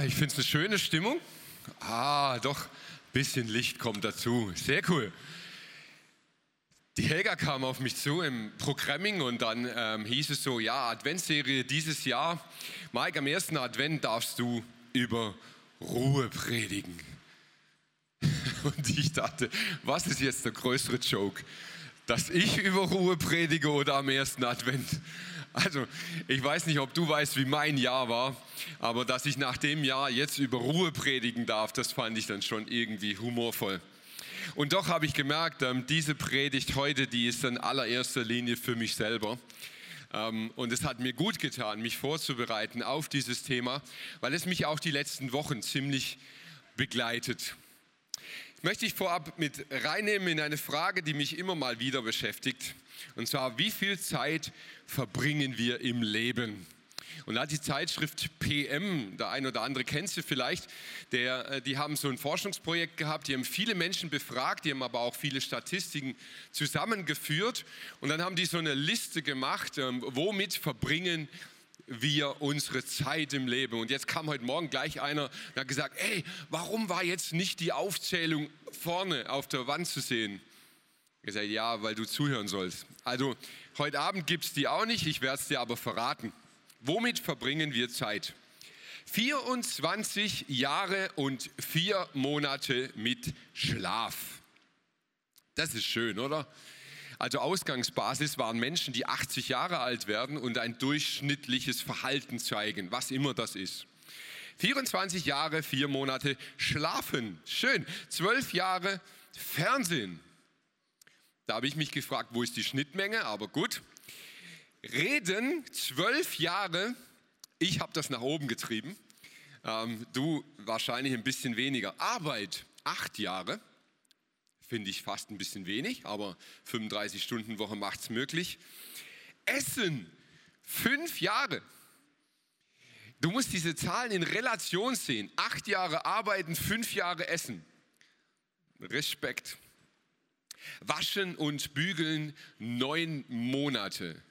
Ich finde es eine schöne Stimmung. Ah, doch, ein bisschen Licht kommt dazu. Sehr cool. Die Helga kam auf mich zu im Programming und dann ähm, hieß es so, ja, Adventserie dieses Jahr. Mike, am ersten Advent darfst du über Ruhe predigen. Und ich dachte, was ist jetzt der größere Joke? Dass ich über Ruhe predige oder am ersten Advent? Also, ich weiß nicht, ob du weißt, wie mein Jahr war, aber dass ich nach dem Jahr jetzt über Ruhe predigen darf, das fand ich dann schon irgendwie humorvoll. Und doch habe ich gemerkt, ähm, diese Predigt heute, die ist in allererster Linie für mich selber. Ähm, und es hat mir gut getan, mich vorzubereiten auf dieses Thema, weil es mich auch die letzten Wochen ziemlich begleitet. Ich möchte dich vorab mit reinnehmen in eine Frage, die mich immer mal wieder beschäftigt. Und zwar, wie viel Zeit verbringen wir im Leben? Und da hat die Zeitschrift PM, der ein oder andere kennt sie vielleicht, der, äh, die haben so ein Forschungsprojekt gehabt, die haben viele Menschen befragt, die haben aber auch viele Statistiken zusammengeführt und dann haben die so eine Liste gemacht, ähm, womit verbringen wir unsere Zeit im Leben. Und jetzt kam heute Morgen gleich einer und hat gesagt, ey, warum war jetzt nicht die Aufzählung vorne auf der Wand zu sehen? gesagt, ja, weil du zuhören sollst. Also heute Abend gibt es die auch nicht, ich werde es dir aber verraten. Womit verbringen wir Zeit? 24 Jahre und vier Monate mit Schlaf. Das ist schön, oder? Also Ausgangsbasis waren Menschen, die 80 Jahre alt werden und ein durchschnittliches Verhalten zeigen, was immer das ist. 24 Jahre, vier Monate schlafen. Schön. 12 Jahre Fernsehen. Da habe ich mich gefragt, wo ist die Schnittmenge, aber gut. Reden, zwölf Jahre, ich habe das nach oben getrieben. Ähm, du wahrscheinlich ein bisschen weniger. Arbeit, acht Jahre, finde ich fast ein bisschen wenig, aber 35 Stunden Woche macht es möglich. Essen, fünf Jahre. Du musst diese Zahlen in Relation sehen. Acht Jahre arbeiten, fünf Jahre essen. Respekt. Waschen und Bügeln neun Monate.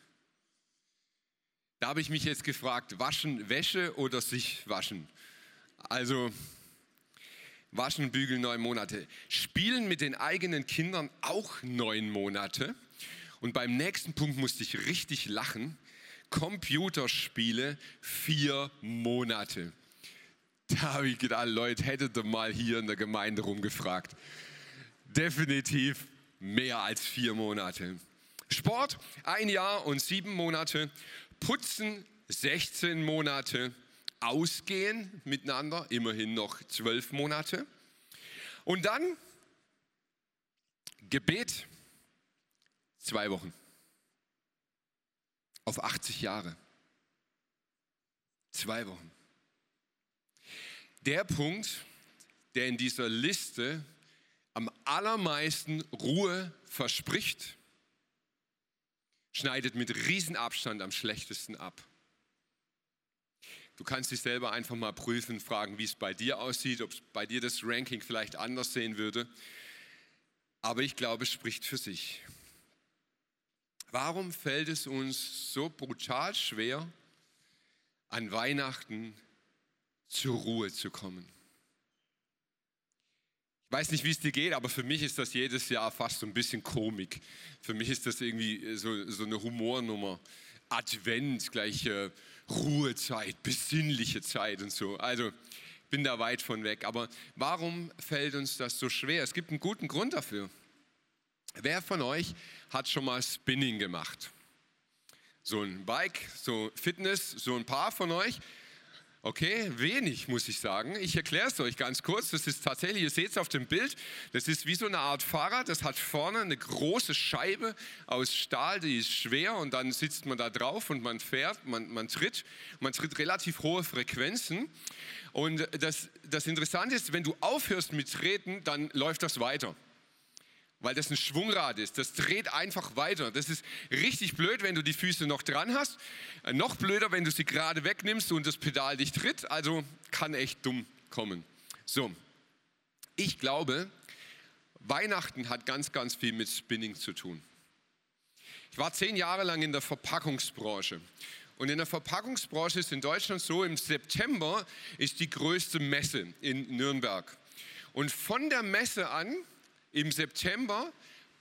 Da habe ich mich jetzt gefragt, waschen Wäsche oder sich waschen? Also waschen, bügeln neun Monate. Spielen mit den eigenen Kindern auch neun Monate. Und beim nächsten Punkt musste ich richtig lachen. Computerspiele vier Monate. Da habe ich gedacht, Leute, hättet ihr mal hier in der Gemeinde rumgefragt. Definitiv mehr als vier Monate. Sport ein Jahr und sieben Monate. Putzen 16 Monate. Ausgehen miteinander immerhin noch zwölf Monate. Und dann Gebet zwei Wochen. Auf 80 Jahre. Zwei Wochen. Der Punkt, der in dieser Liste am allermeisten Ruhe verspricht, schneidet mit Riesenabstand am schlechtesten ab. Du kannst dich selber einfach mal prüfen, fragen, wie es bei dir aussieht, ob bei dir das Ranking vielleicht anders sehen würde. Aber ich glaube, es spricht für sich. Warum fällt es uns so brutal schwer, an Weihnachten zur Ruhe zu kommen? Ich weiß nicht, wie es dir geht, aber für mich ist das jedes Jahr fast so ein bisschen Komik. Für mich ist das irgendwie so, so eine Humornummer. Advent, gleich äh, Ruhezeit, besinnliche Zeit und so. Also bin da weit von weg. Aber warum fällt uns das so schwer? Es gibt einen guten Grund dafür. Wer von euch hat schon mal Spinning gemacht? So ein Bike, so Fitness, so ein paar von euch. Okay, wenig muss ich sagen. Ich erkläre es euch ganz kurz. Das ist tatsächlich, ihr seht es auf dem Bild, das ist wie so eine Art Fahrrad. Das hat vorne eine große Scheibe aus Stahl, die ist schwer und dann sitzt man da drauf und man fährt, man, man tritt. Man tritt relativ hohe Frequenzen. Und das, das Interessante ist, wenn du aufhörst mit Treten, dann läuft das weiter weil das ein Schwungrad ist. Das dreht einfach weiter. Das ist richtig blöd, wenn du die Füße noch dran hast. Äh, noch blöder, wenn du sie gerade wegnimmst und das Pedal dich tritt. Also kann echt dumm kommen. So, ich glaube, Weihnachten hat ganz, ganz viel mit Spinning zu tun. Ich war zehn Jahre lang in der Verpackungsbranche. Und in der Verpackungsbranche ist in Deutschland so, im September ist die größte Messe in Nürnberg. Und von der Messe an im September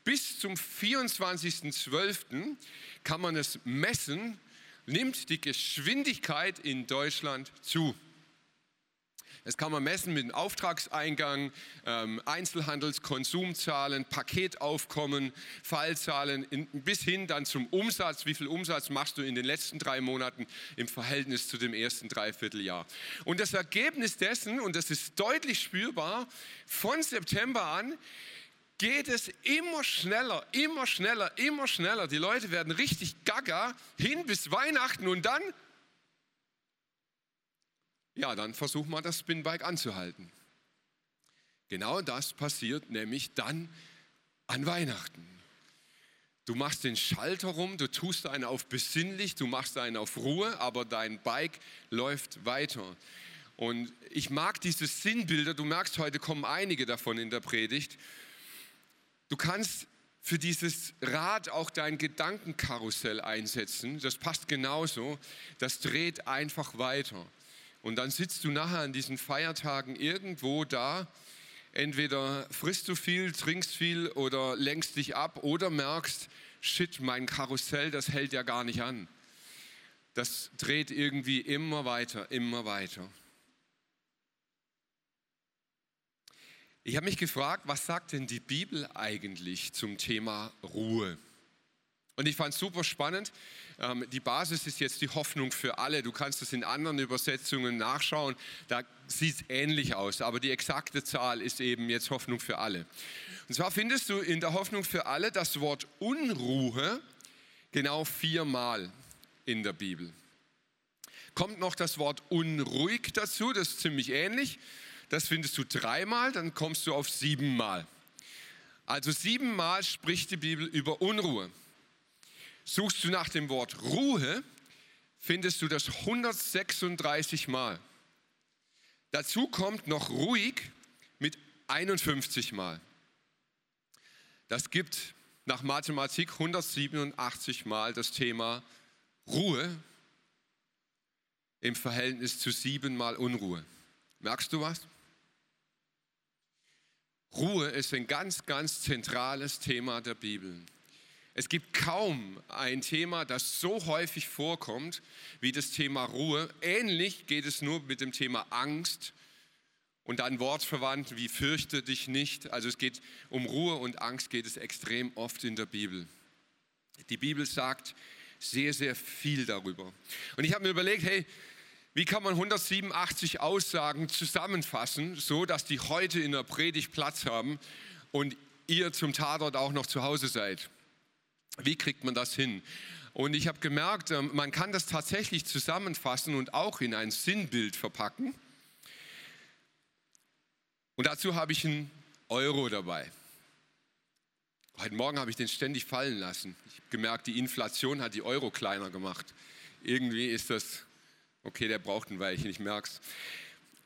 bis zum 24.12. kann man es messen, nimmt die Geschwindigkeit in Deutschland zu. Das kann man messen mit dem Auftragseingang, ähm, Einzelhandelskonsumzahlen, Paketaufkommen, Fallzahlen bis hin dann zum Umsatz. Wie viel Umsatz machst du in den letzten drei Monaten im Verhältnis zu dem ersten Dreivierteljahr? Und das Ergebnis dessen, und das ist deutlich spürbar, von September an geht es immer schneller, immer schneller, immer schneller. Die Leute werden richtig gaga hin bis Weihnachten und dann, ja, dann versucht man das Spinbike anzuhalten. Genau das passiert nämlich dann an Weihnachten. Du machst den Schalter rum, du tust einen auf besinnlich, du machst einen auf Ruhe, aber dein Bike läuft weiter. Und ich mag diese Sinnbilder, du merkst, heute kommen einige davon in der Predigt. Du kannst für dieses Rad auch dein Gedankenkarussell einsetzen. Das passt genauso. Das dreht einfach weiter. Und dann sitzt du nachher an diesen Feiertagen irgendwo da. Entweder frisst du viel, trinkst viel oder lenkst dich ab oder merkst, shit, mein Karussell, das hält ja gar nicht an. Das dreht irgendwie immer weiter, immer weiter. Ich habe mich gefragt, was sagt denn die Bibel eigentlich zum Thema Ruhe? Und ich fand es super spannend. Ähm, die Basis ist jetzt die Hoffnung für alle. Du kannst es in anderen Übersetzungen nachschauen. Da sieht es ähnlich aus, aber die exakte Zahl ist eben jetzt Hoffnung für alle. Und zwar findest du in der Hoffnung für alle das Wort Unruhe genau viermal in der Bibel. Kommt noch das Wort unruhig dazu, das ist ziemlich ähnlich. Das findest du dreimal, dann kommst du auf siebenmal. Also siebenmal spricht die Bibel über Unruhe. Suchst du nach dem Wort Ruhe, findest du das 136 Mal. Dazu kommt noch ruhig mit 51 Mal. Das gibt nach Mathematik 187 Mal das Thema Ruhe im Verhältnis zu sieben Mal Unruhe. Merkst du was? Ruhe ist ein ganz, ganz zentrales Thema der Bibel. Es gibt kaum ein Thema, das so häufig vorkommt wie das Thema Ruhe. Ähnlich geht es nur mit dem Thema Angst und dann wortverwandt wie fürchte dich nicht. Also es geht um Ruhe und Angst geht es extrem oft in der Bibel. Die Bibel sagt sehr, sehr viel darüber. Und ich habe mir überlegt, hey, wie kann man 187 Aussagen zusammenfassen, so dass die heute in der Predigt Platz haben und ihr zum Tatort auch noch zu Hause seid? Wie kriegt man das hin? Und ich habe gemerkt, ähm, man kann das tatsächlich zusammenfassen und auch in ein Sinnbild verpacken. Und dazu habe ich einen Euro dabei. Heute Morgen habe ich den ständig fallen lassen. Ich habe gemerkt, die Inflation hat die Euro kleiner gemacht. Irgendwie ist das Okay, der braucht ein Weilchen, ich merk's.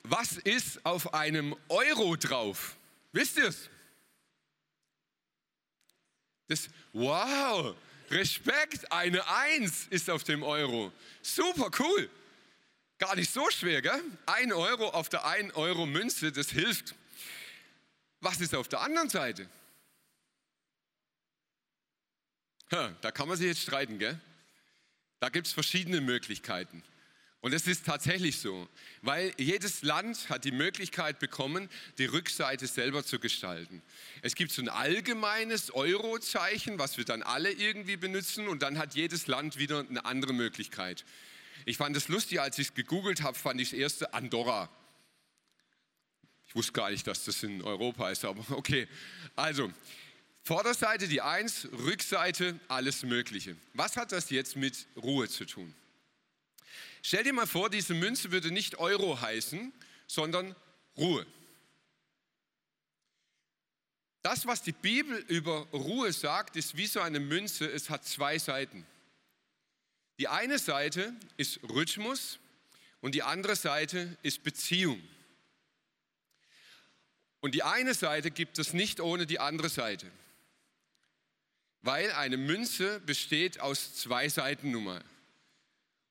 Was ist auf einem Euro drauf? Wisst ihr es? Das, wow, Respekt, eine Eins ist auf dem Euro. Super cool. Gar nicht so schwer, gell? Ein Euro auf der 1 Euro Münze, das hilft. Was ist auf der anderen Seite? Ha, da kann man sich jetzt streiten, gell? Da gibt es verschiedene Möglichkeiten. Und es ist tatsächlich so, weil jedes Land hat die Möglichkeit bekommen, die Rückseite selber zu gestalten. Es gibt so ein allgemeines Eurozeichen, was wir dann alle irgendwie benutzen und dann hat jedes Land wieder eine andere Möglichkeit. Ich fand es lustig, als ich es gegoogelt habe, fand ich das erste Andorra. Ich wusste gar nicht, dass das in Europa ist, aber okay. Also, Vorderseite die 1, Rückseite alles Mögliche. Was hat das jetzt mit Ruhe zu tun? Stell dir mal vor, diese Münze würde nicht Euro heißen, sondern Ruhe. Das, was die Bibel über Ruhe sagt, ist wie so eine Münze, es hat zwei Seiten. Die eine Seite ist Rhythmus und die andere Seite ist Beziehung. Und die eine Seite gibt es nicht ohne die andere Seite. Weil eine Münze besteht aus zwei Seiten nun mal.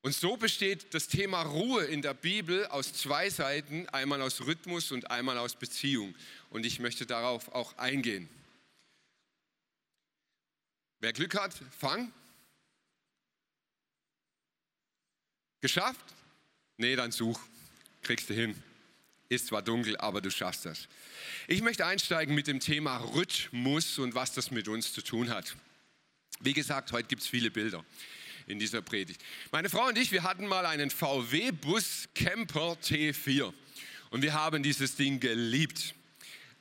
Und so besteht das Thema Ruhe in der Bibel aus zwei Seiten, einmal aus Rhythmus und einmal aus Beziehung. Und ich möchte darauf auch eingehen. Wer Glück hat, fang. Geschafft? Nee, dann such. Kriegst du hin. Ist zwar dunkel, aber du schaffst das. Ich möchte einsteigen mit dem Thema Rhythmus und was das mit uns zu tun hat. Wie gesagt, heute gibt es viele Bilder in dieser Predigt. Meine Frau und ich, wir hatten mal einen VW-Bus Camper T4 und wir haben dieses Ding geliebt.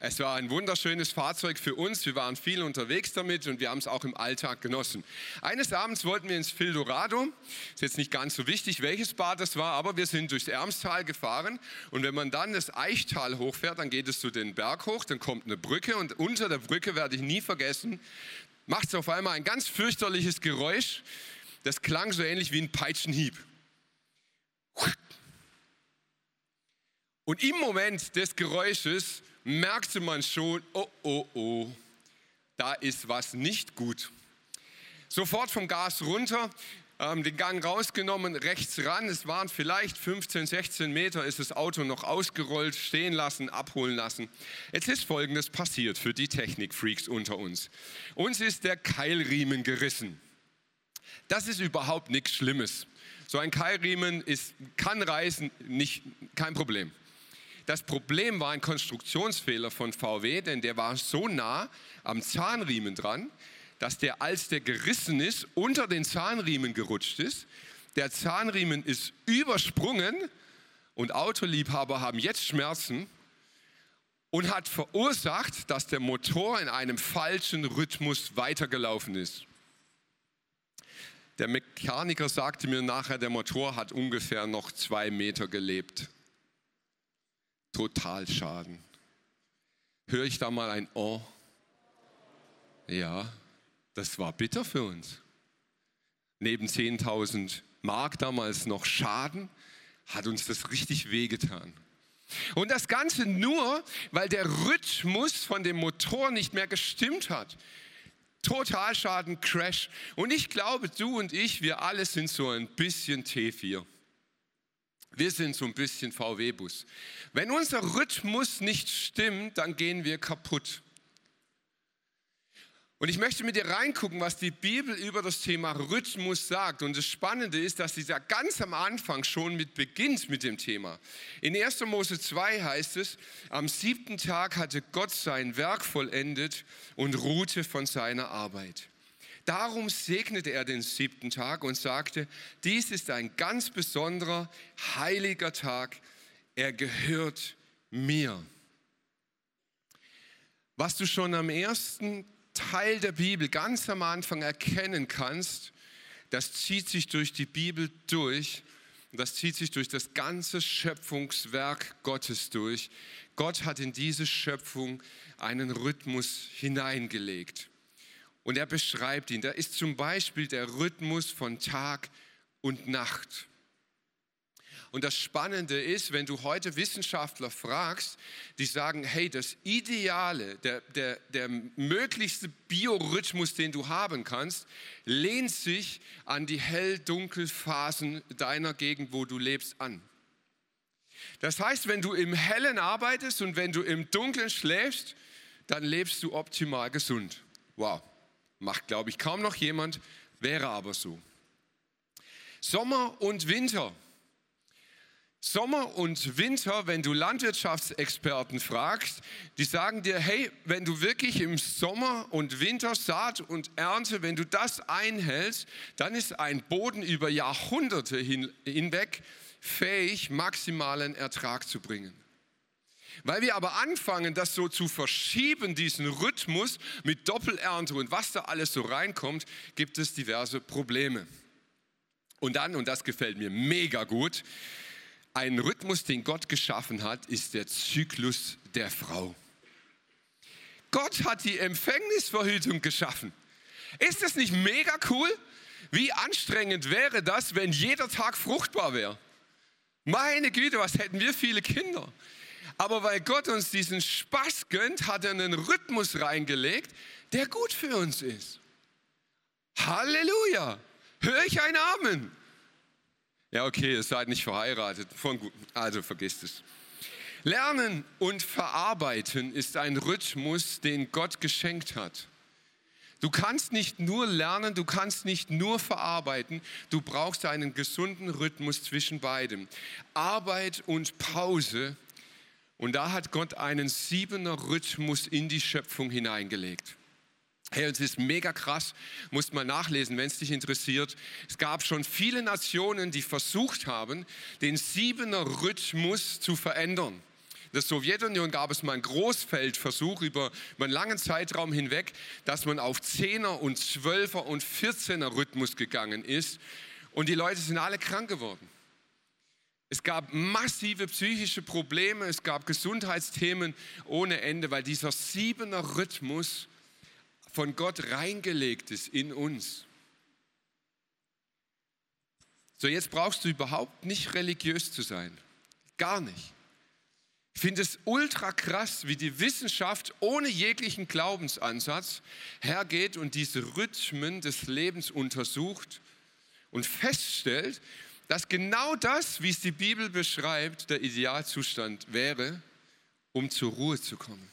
Es war ein wunderschönes Fahrzeug für uns. Wir waren viel unterwegs damit und wir haben es auch im Alltag genossen. Eines Abends wollten wir ins Fildorado. Ist jetzt nicht ganz so wichtig, welches Bad das war, aber wir sind durchs Ermstal gefahren. Und wenn man dann das Eichtal hochfährt, dann geht es zu den Berg hoch, dann kommt eine Brücke und unter der Brücke werde ich nie vergessen, macht es auf einmal ein ganz fürchterliches Geräusch. Das klang so ähnlich wie ein Peitschenhieb. Und im Moment des Geräusches merkte man schon, oh, oh, oh, da ist was nicht gut. Sofort vom Gas runter, ähm, den Gang rausgenommen, rechts ran. Es waren vielleicht 15, 16 Meter, ist das Auto noch ausgerollt, stehen lassen, abholen lassen. Jetzt ist Folgendes passiert für die Technikfreaks unter uns. Uns ist der Keilriemen gerissen. Das ist überhaupt nichts Schlimmes. So ein Keilriemen ist, kann reißen, nicht, kein Problem. Das Problem war ein Konstruktionsfehler von VW, denn der war so nah am Zahnriemen dran, dass der, als der gerissen ist, unter den Zahnriemen gerutscht ist. Der Zahnriemen ist übersprungen und Autoliebhaber haben jetzt Schmerzen und hat verursacht, dass der Motor in einem falschen Rhythmus weitergelaufen ist. Der Mechaniker sagte mir nachher, der Motor hat ungefähr noch zwei Meter gelebt. Totalschaden. Höre ich da mal ein Oh? Ja, das war bitter für uns. Neben 10.000 Mark damals noch Schaden, hat uns das richtig wehgetan. Und das Ganze nur, weil der Rhythmus von dem Motor nicht mehr gestimmt hat. Totalschaden, Crash. Und ich glaube, du und ich, wir alle sind so ein bisschen T4. Wir sind so ein bisschen VW-Bus. Wenn unser Rhythmus nicht stimmt, dann gehen wir kaputt. Und ich möchte mit dir reingucken, was die Bibel über das Thema Rhythmus sagt. Und das Spannende ist, dass da ganz am Anfang schon mit beginnt mit dem Thema. In 1. Mose 2 heißt es, am siebten Tag hatte Gott sein Werk vollendet und ruhte von seiner Arbeit. Darum segnete er den siebten Tag und sagte, dies ist ein ganz besonderer, heiliger Tag, er gehört mir. Was du schon am ersten Teil der Bibel ganz am Anfang erkennen kannst, das zieht sich durch die Bibel durch und das zieht sich durch das ganze Schöpfungswerk Gottes durch. Gott hat in diese Schöpfung einen Rhythmus hineingelegt. Und er beschreibt ihn. Da ist zum Beispiel der Rhythmus von Tag und Nacht. Und das Spannende ist, wenn du heute Wissenschaftler fragst, die sagen, hey, das Ideale, der, der, der möglichste Biorhythmus, den du haben kannst, lehnt sich an die hell-dunkel-Phasen deiner Gegend, wo du lebst, an. Das heißt, wenn du im Hellen arbeitest und wenn du im Dunkeln schläfst, dann lebst du optimal gesund. Wow. Macht, glaube ich, kaum noch jemand, wäre aber so. Sommer und Winter. Sommer und Winter, wenn du Landwirtschaftsexperten fragst, die sagen dir, hey, wenn du wirklich im Sommer und Winter Saat und Ernte, wenn du das einhältst, dann ist ein Boden über Jahrhunderte hinweg fähig, maximalen Ertrag zu bringen. Weil wir aber anfangen, das so zu verschieben, diesen Rhythmus mit Doppelernte und was da alles so reinkommt, gibt es diverse Probleme. Und dann, und das gefällt mir mega gut, ein Rhythmus, den Gott geschaffen hat, ist der Zyklus der Frau. Gott hat die Empfängnisverhütung geschaffen. Ist das nicht mega cool? Wie anstrengend wäre das, wenn jeder Tag fruchtbar wäre? Meine Güte, was hätten wir viele Kinder? Aber weil Gott uns diesen Spaß gönnt, hat er einen Rhythmus reingelegt, der gut für uns ist. Halleluja! Hör ich ein Amen? Ja, okay, ihr seid nicht verheiratet. Also vergisst es. Lernen und Verarbeiten ist ein Rhythmus, den Gott geschenkt hat. Du kannst nicht nur lernen, du kannst nicht nur verarbeiten, du brauchst einen gesunden Rhythmus zwischen beidem. Arbeit und Pause. Und da hat Gott einen siebener Rhythmus in die Schöpfung hineingelegt. Hey, es ist mega krass, musst mal nachlesen, wenn es dich interessiert. Es gab schon viele Nationen, die versucht haben, den siebener Rhythmus zu verändern. In der Sowjetunion gab es mal einen Großfeldversuch über einen langen Zeitraum hinweg, dass man auf Zehner und Zwölfer und Vierzehner Rhythmus gegangen ist. Und die Leute sind alle krank geworden. Es gab massive psychische Probleme, es gab Gesundheitsthemen ohne Ende, weil dieser siebener Rhythmus von Gott reingelegt ist in uns. So, jetzt brauchst du überhaupt nicht religiös zu sein. Gar nicht. Ich finde es ultra krass, wie die Wissenschaft ohne jeglichen Glaubensansatz hergeht und diese Rhythmen des Lebens untersucht und feststellt, dass genau das, wie es die Bibel beschreibt, der Idealzustand wäre, um zur Ruhe zu kommen.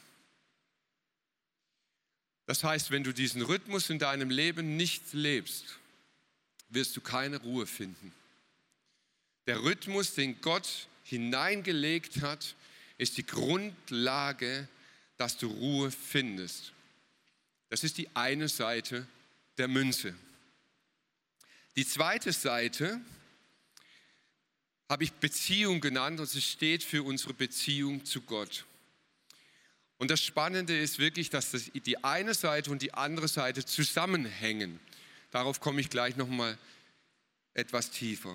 Das heißt, wenn du diesen Rhythmus in deinem Leben nicht lebst, wirst du keine Ruhe finden. Der Rhythmus, den Gott hineingelegt hat, ist die Grundlage, dass du Ruhe findest. Das ist die eine Seite der Münze. Die zweite Seite habe ich Beziehung genannt und sie steht für unsere Beziehung zu Gott. Und das Spannende ist wirklich, dass das die eine Seite und die andere Seite zusammenhängen. Darauf komme ich gleich noch mal etwas tiefer.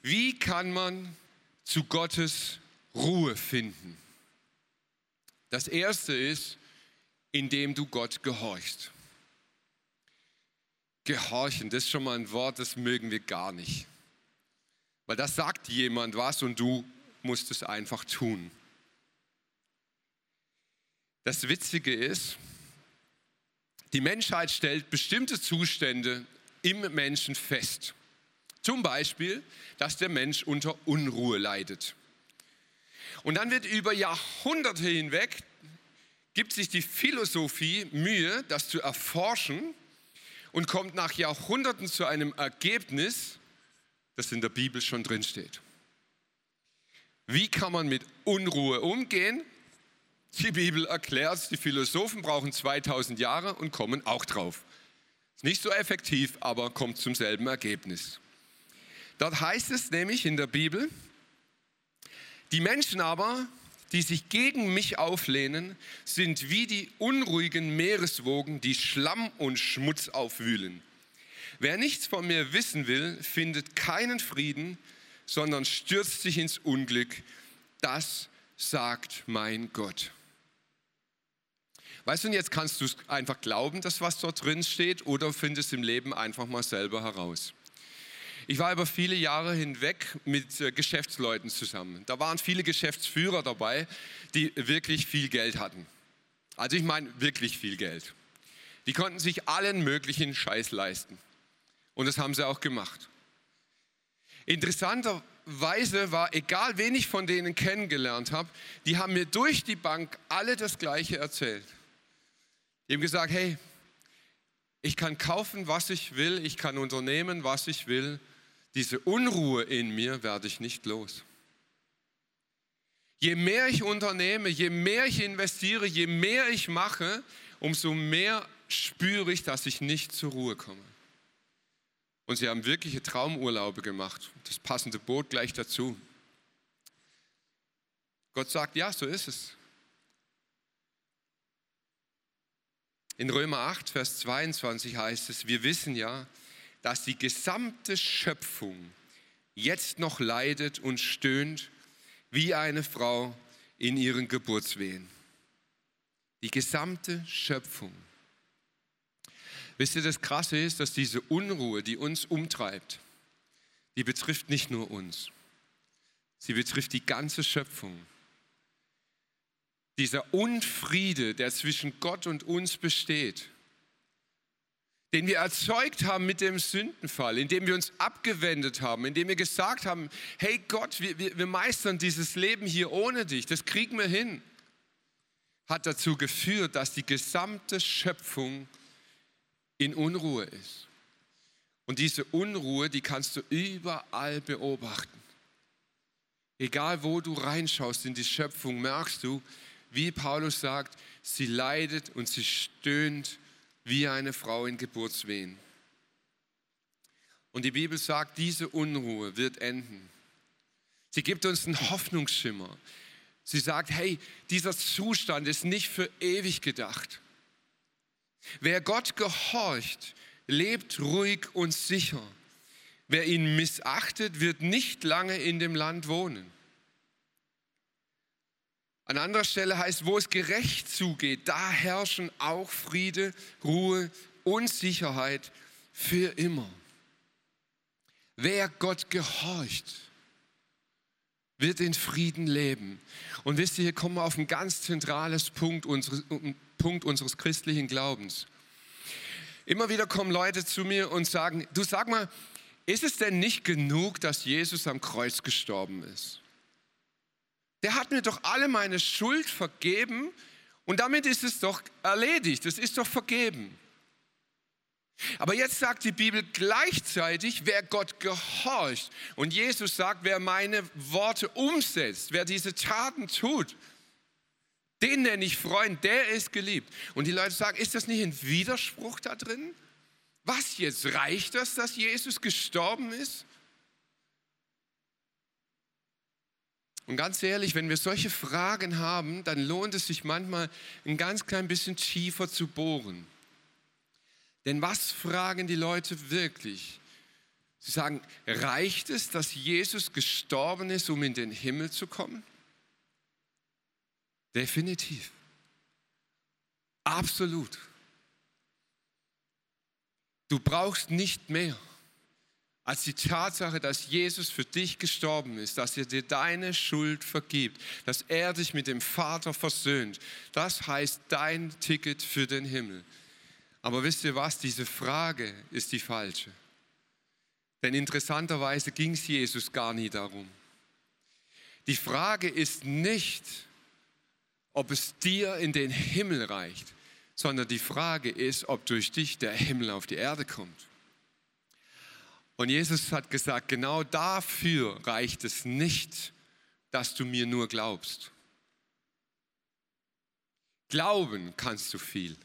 Wie kann man zu Gottes Ruhe finden? Das erste ist, indem du Gott gehorchst. Gehorchen, das ist schon mal ein Wort, das mögen wir gar nicht. Weil das sagt jemand was und du musst es einfach tun. Das Witzige ist, die Menschheit stellt bestimmte Zustände im Menschen fest. Zum Beispiel, dass der Mensch unter Unruhe leidet. Und dann wird über Jahrhunderte hinweg, gibt sich die Philosophie Mühe, das zu erforschen und kommt nach Jahrhunderten zu einem Ergebnis, das in der Bibel schon drinsteht. Wie kann man mit Unruhe umgehen? Die Bibel erklärt, die Philosophen brauchen 2000 Jahre und kommen auch drauf. Nicht so effektiv, aber kommt zum selben Ergebnis. Dort heißt es nämlich in der Bibel, die Menschen aber, die sich gegen mich auflehnen, sind wie die unruhigen Meereswogen, die Schlamm und Schmutz aufwühlen. Wer nichts von mir wissen will, findet keinen Frieden, sondern stürzt sich ins Unglück. Das sagt mein Gott. Weißt du, jetzt kannst du einfach glauben, dass was dort drin steht, oder findest im Leben einfach mal selber heraus. Ich war über viele Jahre hinweg mit äh, Geschäftsleuten zusammen. Da waren viele Geschäftsführer dabei, die wirklich viel Geld hatten. Also ich meine wirklich viel Geld. Die konnten sich allen möglichen Scheiß leisten. Und das haben sie auch gemacht. Interessanterweise war, egal wen ich von denen kennengelernt habe, die haben mir durch die Bank alle das Gleiche erzählt. Die haben gesagt, hey, ich kann kaufen, was ich will, ich kann unternehmen, was ich will. Diese Unruhe in mir werde ich nicht los. Je mehr ich unternehme, je mehr ich investiere, je mehr ich mache, umso mehr spüre ich, dass ich nicht zur Ruhe komme. Und sie haben wirkliche Traumurlaube gemacht. Das passende Boot gleich dazu. Gott sagt, ja, so ist es. In Römer 8, Vers 22 heißt es, wir wissen ja, dass die gesamte Schöpfung jetzt noch leidet und stöhnt wie eine Frau in ihren Geburtswehen. Die gesamte Schöpfung. Wisst ihr, das Krasse ist, dass diese Unruhe, die uns umtreibt, die betrifft nicht nur uns. Sie betrifft die ganze Schöpfung. Dieser Unfriede, der zwischen Gott und uns besteht, den wir erzeugt haben mit dem Sündenfall, indem wir uns abgewendet haben, indem wir gesagt haben, hey Gott, wir, wir, wir meistern dieses Leben hier ohne dich, das kriegen wir hin, hat dazu geführt, dass die gesamte Schöpfung in Unruhe ist. Und diese Unruhe, die kannst du überall beobachten. Egal wo du reinschaust in die Schöpfung, merkst du, wie Paulus sagt, sie leidet und sie stöhnt wie eine Frau in Geburtswehen. Und die Bibel sagt, diese Unruhe wird enden. Sie gibt uns einen Hoffnungsschimmer. Sie sagt, hey, dieser Zustand ist nicht für ewig gedacht. Wer Gott gehorcht, lebt ruhig und sicher. Wer ihn missachtet, wird nicht lange in dem Land wohnen. An anderer Stelle heißt, wo es gerecht zugeht, da herrschen auch Friede, Ruhe und Sicherheit für immer. Wer Gott gehorcht, wird in Frieden leben. Und wisst ihr, hier kommen wir auf ein ganz zentrales Punkt unseres, Punkt unseres christlichen Glaubens. Immer wieder kommen Leute zu mir und sagen, du sag mal, ist es denn nicht genug, dass Jesus am Kreuz gestorben ist? Der hat mir doch alle meine Schuld vergeben und damit ist es doch erledigt, es ist doch vergeben. Aber jetzt sagt die Bibel gleichzeitig, wer Gott gehorcht. Und Jesus sagt, wer meine Worte umsetzt, wer diese Taten tut, den nenne ich Freund, der ist geliebt. Und die Leute sagen, ist das nicht ein Widerspruch da drin? Was jetzt? Reicht das, dass Jesus gestorben ist? Und ganz ehrlich, wenn wir solche Fragen haben, dann lohnt es sich manchmal ein ganz klein bisschen tiefer zu bohren. Denn was fragen die Leute wirklich? Sie sagen, reicht es, dass Jesus gestorben ist, um in den Himmel zu kommen? Definitiv. Absolut. Du brauchst nicht mehr als die Tatsache, dass Jesus für dich gestorben ist, dass er dir deine Schuld vergibt, dass er dich mit dem Vater versöhnt. Das heißt dein Ticket für den Himmel. Aber wisst ihr was, diese Frage ist die falsche. Denn interessanterweise ging es Jesus gar nie darum. Die Frage ist nicht, ob es dir in den Himmel reicht, sondern die Frage ist, ob durch dich der Himmel auf die Erde kommt. Und Jesus hat gesagt, genau dafür reicht es nicht, dass du mir nur glaubst. Glauben kannst du viel.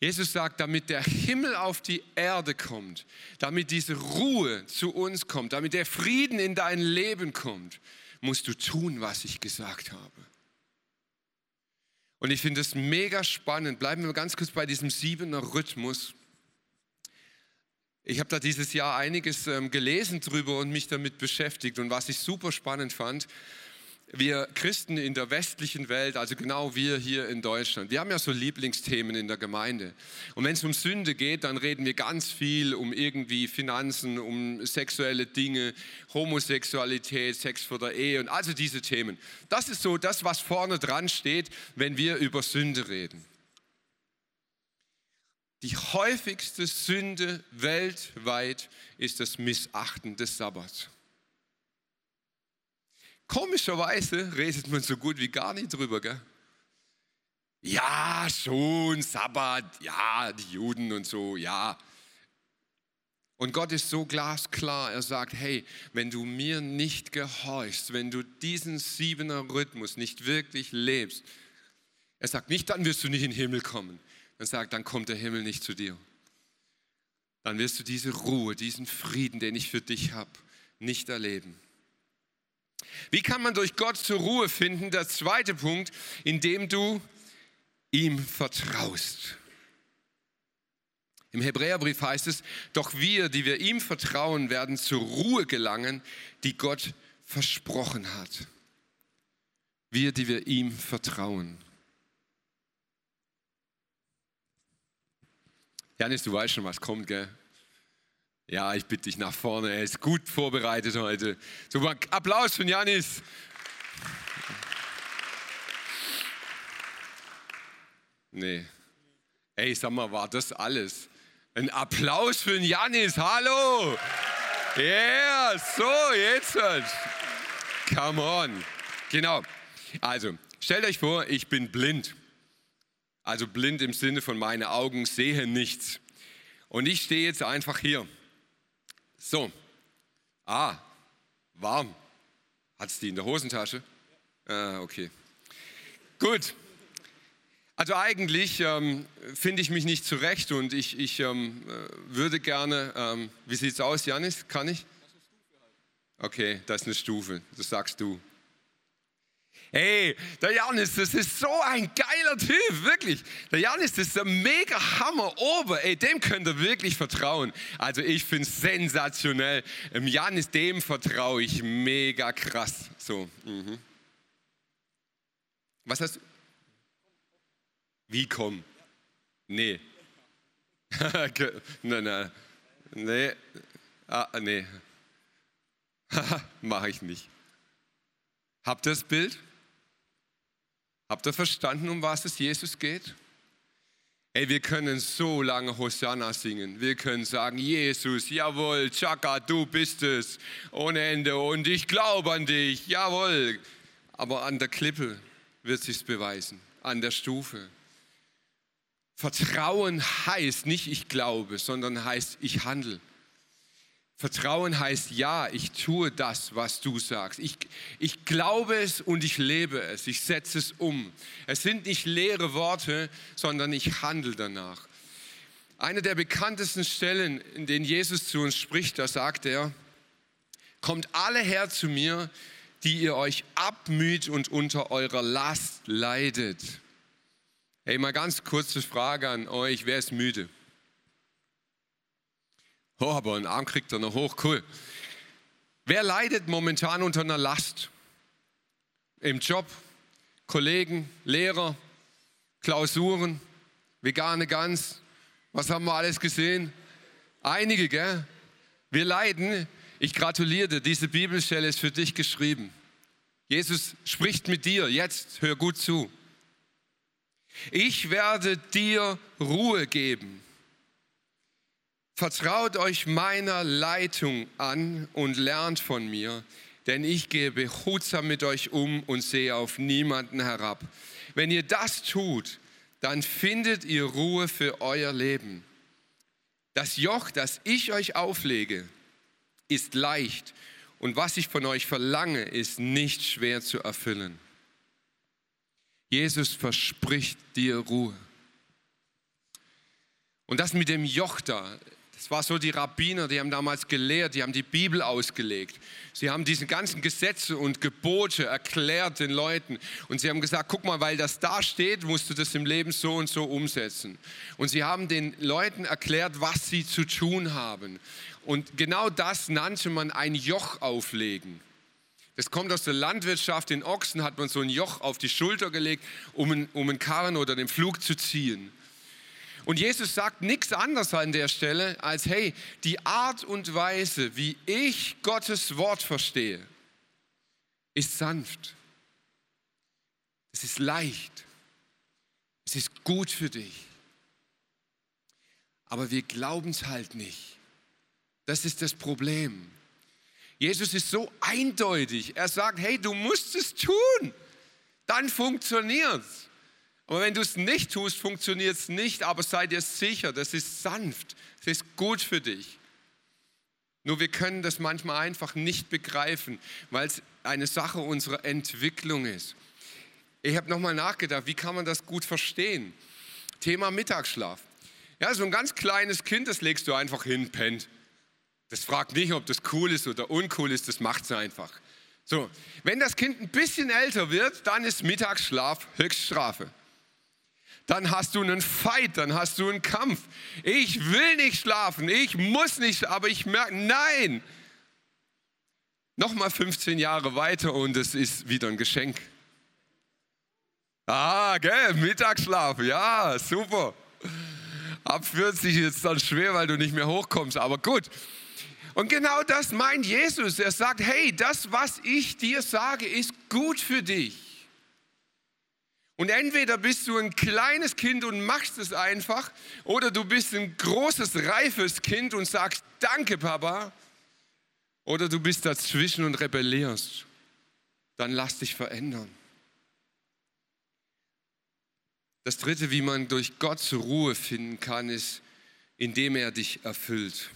Jesus sagt, damit der Himmel auf die Erde kommt, damit diese Ruhe zu uns kommt, damit der Frieden in dein Leben kommt, musst du tun, was ich gesagt habe. Und ich finde es mega spannend. Bleiben wir ganz kurz bei diesem siebener Rhythmus. Ich habe da dieses Jahr einiges ähm, gelesen drüber und mich damit beschäftigt. Und was ich super spannend fand, wir Christen in der westlichen Welt, also genau wir hier in Deutschland, wir haben ja so Lieblingsthemen in der Gemeinde. Und wenn es um Sünde geht, dann reden wir ganz viel um irgendwie Finanzen, um sexuelle Dinge, Homosexualität, Sex vor der Ehe und also diese Themen. Das ist so das, was vorne dran steht, wenn wir über Sünde reden. Die häufigste Sünde weltweit ist das Missachten des Sabbats. Komischerweise redet man so gut wie gar nicht drüber, gell? Ja, schon, Sabbat, ja, die Juden und so, ja. Und Gott ist so glasklar, er sagt, hey, wenn du mir nicht gehorchst, wenn du diesen siebener Rhythmus nicht wirklich lebst, er sagt nicht, dann wirst du nicht in den Himmel kommen. Er sagt, dann kommt der Himmel nicht zu dir. Dann wirst du diese Ruhe, diesen Frieden, den ich für dich habe, nicht erleben. Wie kann man durch Gott zur Ruhe finden? Der zweite Punkt, indem du ihm vertraust. Im Hebräerbrief heißt es, doch wir, die wir ihm vertrauen, werden zur Ruhe gelangen, die Gott versprochen hat. Wir, die wir ihm vertrauen. Janis, du weißt schon, was kommt, gell? Ja, ich bitte dich nach vorne. Er ist gut vorbereitet heute. Super, Applaus von Janis. Nee. Ey, sag mal, war das alles? Ein Applaus für den Janis. Hallo. Yeah, so, jetzt. Come on. Genau. Also, stellt euch vor, ich bin blind. Also blind im Sinne von meine Augen sehen nichts. Und ich stehe jetzt einfach hier. So. Ah, warm. Hat es die in der Hosentasche? Ah, okay. Gut. Also eigentlich ähm, finde ich mich nicht zurecht und ich, ich ähm, äh, würde gerne, ähm, wie sieht es aus, Janis? Kann ich? Okay, das ist eine Stufe, das sagst du. Hey, der Janis, das ist so ein geiler Typ, wirklich. Der Janis, das ist ein mega Hammer Ober, ey, dem könnt ihr wirklich vertrauen. Also ich finde es sensationell. Im Janis, dem vertraue ich mega krass. So, mhm. Was hast du? Wie komm? Nee. nein, nein. Nee. Ah, nee. Mache ich nicht. Habt ihr das Bild? Habt ihr verstanden, um was es Jesus geht? Ey, wir können so lange Hosanna singen. Wir können sagen, Jesus, jawohl, Chaka, du bist es, ohne Ende. Und ich glaube an dich, jawohl. Aber an der Klippe wird sich's beweisen, an der Stufe. Vertrauen heißt nicht ich glaube, sondern heißt ich handle. Vertrauen heißt ja, ich tue das, was du sagst. Ich, ich glaube es und ich lebe es. Ich setze es um. Es sind nicht leere Worte, sondern ich handle danach. Eine der bekanntesten Stellen, in denen Jesus zu uns spricht, da sagt er, kommt alle her zu mir, die ihr euch abmüht und unter eurer Last leidet Hey, mal ganz kurze Frage an euch. Wer ist müde? Oh, aber einen Arm kriegt er noch hoch. Cool. Wer leidet momentan unter einer Last? Im Job, Kollegen, Lehrer, Klausuren, vegane Gans. Was haben wir alles gesehen? Einige, gell? Wir leiden. Ich gratuliere dir. Diese Bibelstelle ist für dich geschrieben. Jesus spricht mit dir. Jetzt hör gut zu. Ich werde dir Ruhe geben. Vertraut euch meiner Leitung an und lernt von mir, denn ich gehe behutsam mit euch um und sehe auf niemanden herab. Wenn ihr das tut, dann findet ihr Ruhe für euer Leben. Das Joch, das ich euch auflege, ist leicht und was ich von euch verlange, ist nicht schwer zu erfüllen. Jesus verspricht dir Ruhe. Und das mit dem Joch da, das war so die Rabbiner, die haben damals gelehrt, die haben die Bibel ausgelegt. Sie haben diese ganzen Gesetze und Gebote erklärt den Leuten. Und sie haben gesagt, guck mal, weil das da steht, musst du das im Leben so und so umsetzen. Und sie haben den Leuten erklärt, was sie zu tun haben. Und genau das nannte man ein Joch auflegen. Das kommt aus der Landwirtschaft. Den Ochsen hat man so ein Joch auf die Schulter gelegt, um einen, um einen Karren oder den Flug zu ziehen. Und Jesus sagt nichts anderes an der Stelle, als hey, die Art und Weise, wie ich Gottes Wort verstehe, ist sanft. Es ist leicht. Es ist gut für dich. Aber wir glauben es halt nicht. Das ist das Problem. Jesus ist so eindeutig. Er sagt, hey, du musst es tun. Dann funktioniert es. Aber wenn du es nicht tust, funktioniert es nicht. Aber sei dir sicher, das ist sanft. Es ist gut für dich. Nur wir können das manchmal einfach nicht begreifen, weil es eine Sache unserer Entwicklung ist. Ich habe nochmal nachgedacht, wie kann man das gut verstehen? Thema Mittagsschlaf. Ja, so ein ganz kleines Kind, das legst du einfach hin, pennt. Das fragt nicht, ob das cool ist oder uncool ist, das macht es einfach. So, wenn das Kind ein bisschen älter wird, dann ist Mittagsschlaf Höchststrafe. Dann hast du einen Fight, dann hast du einen Kampf. Ich will nicht schlafen, ich muss nicht, aber ich merke, nein. Nochmal 15 Jahre weiter und es ist wieder ein Geschenk. Ah, gell, Mittagsschlaf, ja, super. Ab 40 ist es dann schwer, weil du nicht mehr hochkommst, aber gut. Und genau das meint Jesus. Er sagt, hey, das, was ich dir sage, ist gut für dich. Und entweder bist du ein kleines Kind und machst es einfach, oder du bist ein großes, reifes Kind und sagst, danke Papa, oder du bist dazwischen und rebellierst. Dann lass dich verändern. Das Dritte, wie man durch Gott zur Ruhe finden kann, ist, indem er dich erfüllt.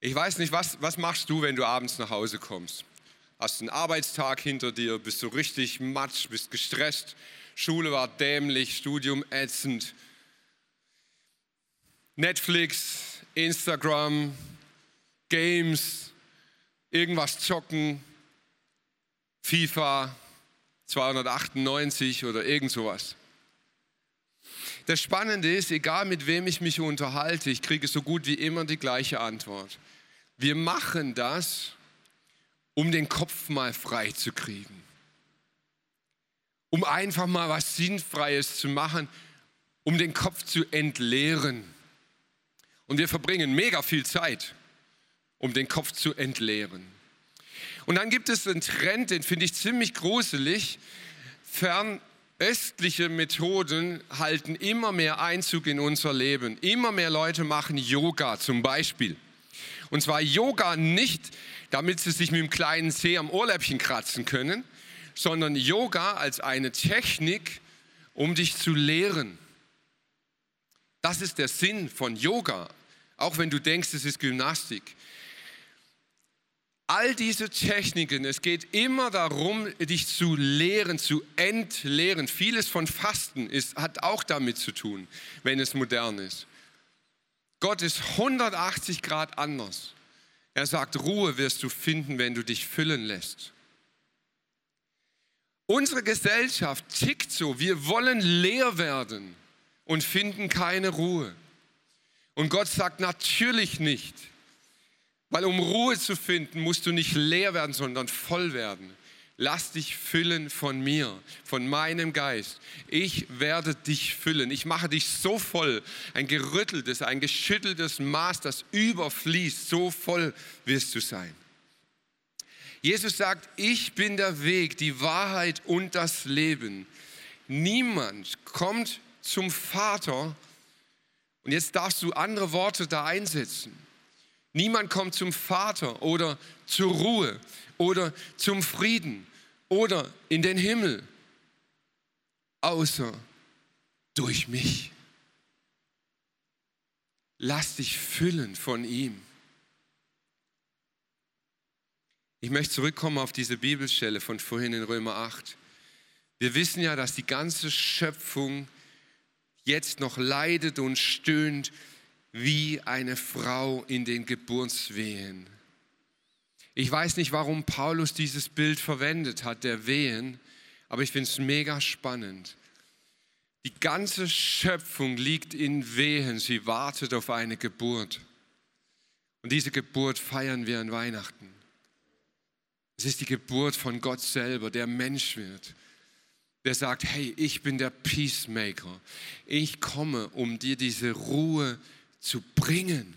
Ich weiß nicht, was, was machst du, wenn du abends nach Hause kommst? Hast einen Arbeitstag hinter dir, bist du richtig matsch, bist gestresst, Schule war dämlich, Studium ätzend. Netflix, Instagram, Games, irgendwas zocken, FIFA 298 oder irgend sowas. Das Spannende ist, egal mit wem ich mich unterhalte, ich kriege so gut wie immer die gleiche Antwort. Wir machen das, um den Kopf mal frei zu kriegen. Um einfach mal was Sinnfreies zu machen, um den Kopf zu entleeren. Und wir verbringen mega viel Zeit, um den Kopf zu entleeren. Und dann gibt es einen Trend, den finde ich ziemlich gruselig. Fernöstliche Methoden halten immer mehr Einzug in unser Leben. Immer mehr Leute machen Yoga zum Beispiel. Und zwar Yoga nicht, damit sie sich mit dem kleinen Zeh am Ohrläppchen kratzen können, sondern Yoga als eine Technik, um dich zu lehren. Das ist der Sinn von Yoga, auch wenn du denkst, es ist Gymnastik. All diese Techniken, es geht immer darum, dich zu lehren, zu entleeren. Vieles von Fasten ist, hat auch damit zu tun, wenn es modern ist. Gott ist 180 Grad anders. Er sagt, Ruhe wirst du finden, wenn du dich füllen lässt. Unsere Gesellschaft tickt so, wir wollen leer werden und finden keine Ruhe. Und Gott sagt natürlich nicht, weil um Ruhe zu finden, musst du nicht leer werden, sondern voll werden. Lass dich füllen von mir, von meinem Geist. Ich werde dich füllen. Ich mache dich so voll, ein gerütteltes, ein geschütteltes Maß, das überfließt. So voll wirst du sein. Jesus sagt, ich bin der Weg, die Wahrheit und das Leben. Niemand kommt zum Vater. Und jetzt darfst du andere Worte da einsetzen. Niemand kommt zum Vater oder zur Ruhe oder zum Frieden oder in den Himmel, außer durch mich. Lass dich füllen von ihm. Ich möchte zurückkommen auf diese Bibelstelle von vorhin in Römer 8. Wir wissen ja, dass die ganze Schöpfung jetzt noch leidet und stöhnt wie eine Frau in den Geburtswehen. Ich weiß nicht, warum Paulus dieses Bild verwendet hat, der Wehen, aber ich finde es mega spannend. Die ganze Schöpfung liegt in Wehen, sie wartet auf eine Geburt. Und diese Geburt feiern wir an Weihnachten. Es ist die Geburt von Gott selber, der Mensch wird, der sagt, hey, ich bin der Peacemaker. Ich komme, um dir diese Ruhe zu bringen.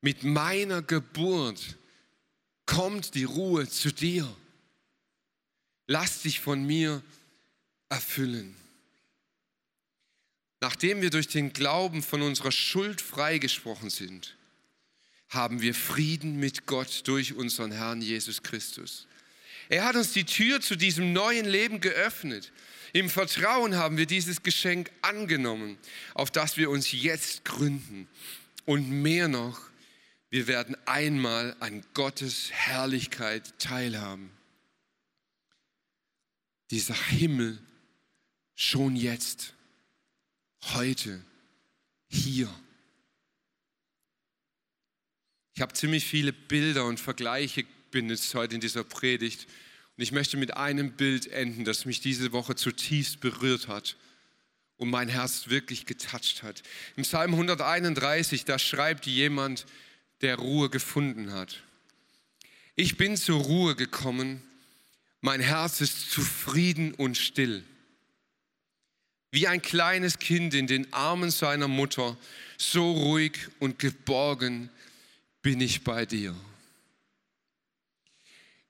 Mit meiner Geburt kommt die Ruhe zu dir. Lass dich von mir erfüllen. Nachdem wir durch den Glauben von unserer Schuld freigesprochen sind, haben wir Frieden mit Gott durch unseren Herrn Jesus Christus. Er hat uns die Tür zu diesem neuen Leben geöffnet. Im Vertrauen haben wir dieses Geschenk angenommen, auf das wir uns jetzt gründen. und mehr noch, wir werden einmal an Gottes Herrlichkeit teilhaben. Dieser Himmel schon jetzt, heute, hier. Ich habe ziemlich viele Bilder und Vergleiche benutzt heute in dieser Predigt. Und ich möchte mit einem Bild enden, das mich diese Woche zutiefst berührt hat und mein Herz wirklich getatscht hat. Im Psalm 131, da schreibt jemand, der Ruhe gefunden hat. Ich bin zur Ruhe gekommen, mein Herz ist zufrieden und still. Wie ein kleines Kind in den Armen seiner Mutter, so ruhig und geborgen bin ich bei dir.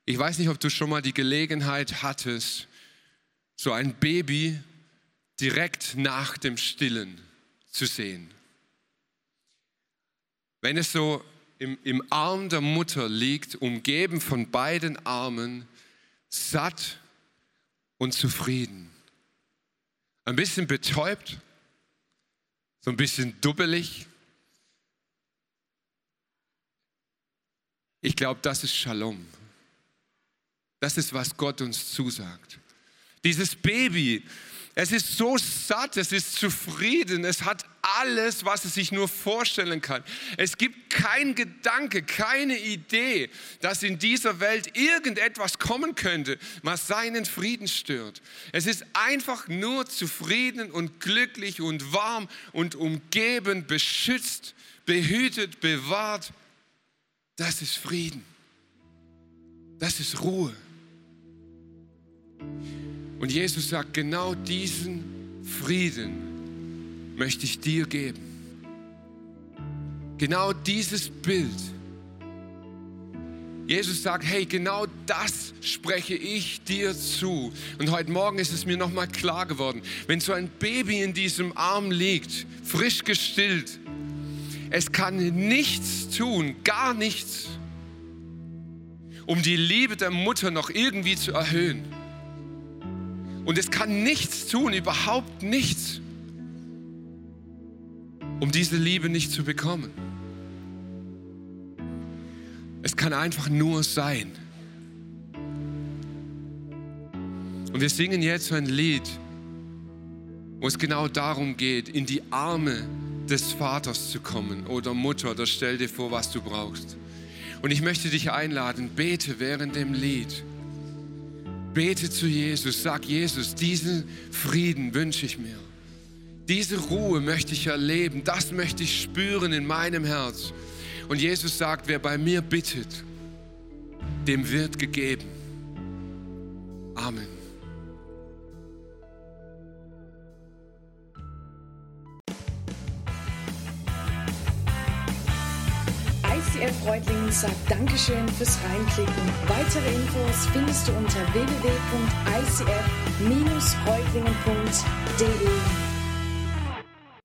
Ich weiß nicht, ob du schon mal die Gelegenheit hattest, so ein Baby direkt nach dem Stillen zu sehen. Wenn es so im, im Arm der Mutter liegt, umgeben von beiden Armen, satt und zufrieden. Ein bisschen betäubt, so ein bisschen dubbelig. Ich glaube, das ist Shalom. Das ist, was Gott uns zusagt. Dieses Baby, es ist so satt, es ist zufrieden, es hat alles, was es sich nur vorstellen kann. Es gibt kein Gedanke, keine Idee, dass in dieser Welt irgendetwas kommen könnte, was seinen Frieden stört. Es ist einfach nur zufrieden und glücklich und warm und umgeben, beschützt, behütet, bewahrt. Das ist Frieden. Das ist Ruhe. Und Jesus sagt, genau diesen Frieden möchte ich dir geben. Genau dieses Bild. Jesus sagt, hey, genau das spreche ich dir zu. Und heute Morgen ist es mir nochmal klar geworden, wenn so ein Baby in diesem Arm liegt, frisch gestillt, es kann nichts tun, gar nichts, um die Liebe der Mutter noch irgendwie zu erhöhen. Und es kann nichts tun, überhaupt nichts, um diese Liebe nicht zu bekommen. Es kann einfach nur sein. Und wir singen jetzt ein Lied, wo es genau darum geht, in die Arme des Vaters zu kommen oder Mutter, da stell dir vor, was du brauchst. Und ich möchte dich einladen, bete während dem Lied. Bete zu Jesus, sag Jesus, diesen Frieden wünsche ich mir. Diese Ruhe möchte ich erleben, das möchte ich spüren in meinem Herz. Und Jesus sagt, wer bei mir bittet, dem wird gegeben. Amen. ICF Freudlingen sagt Dankeschön fürs Reinklicken. Weitere Infos findest du unter www.icf-freudlingen.de.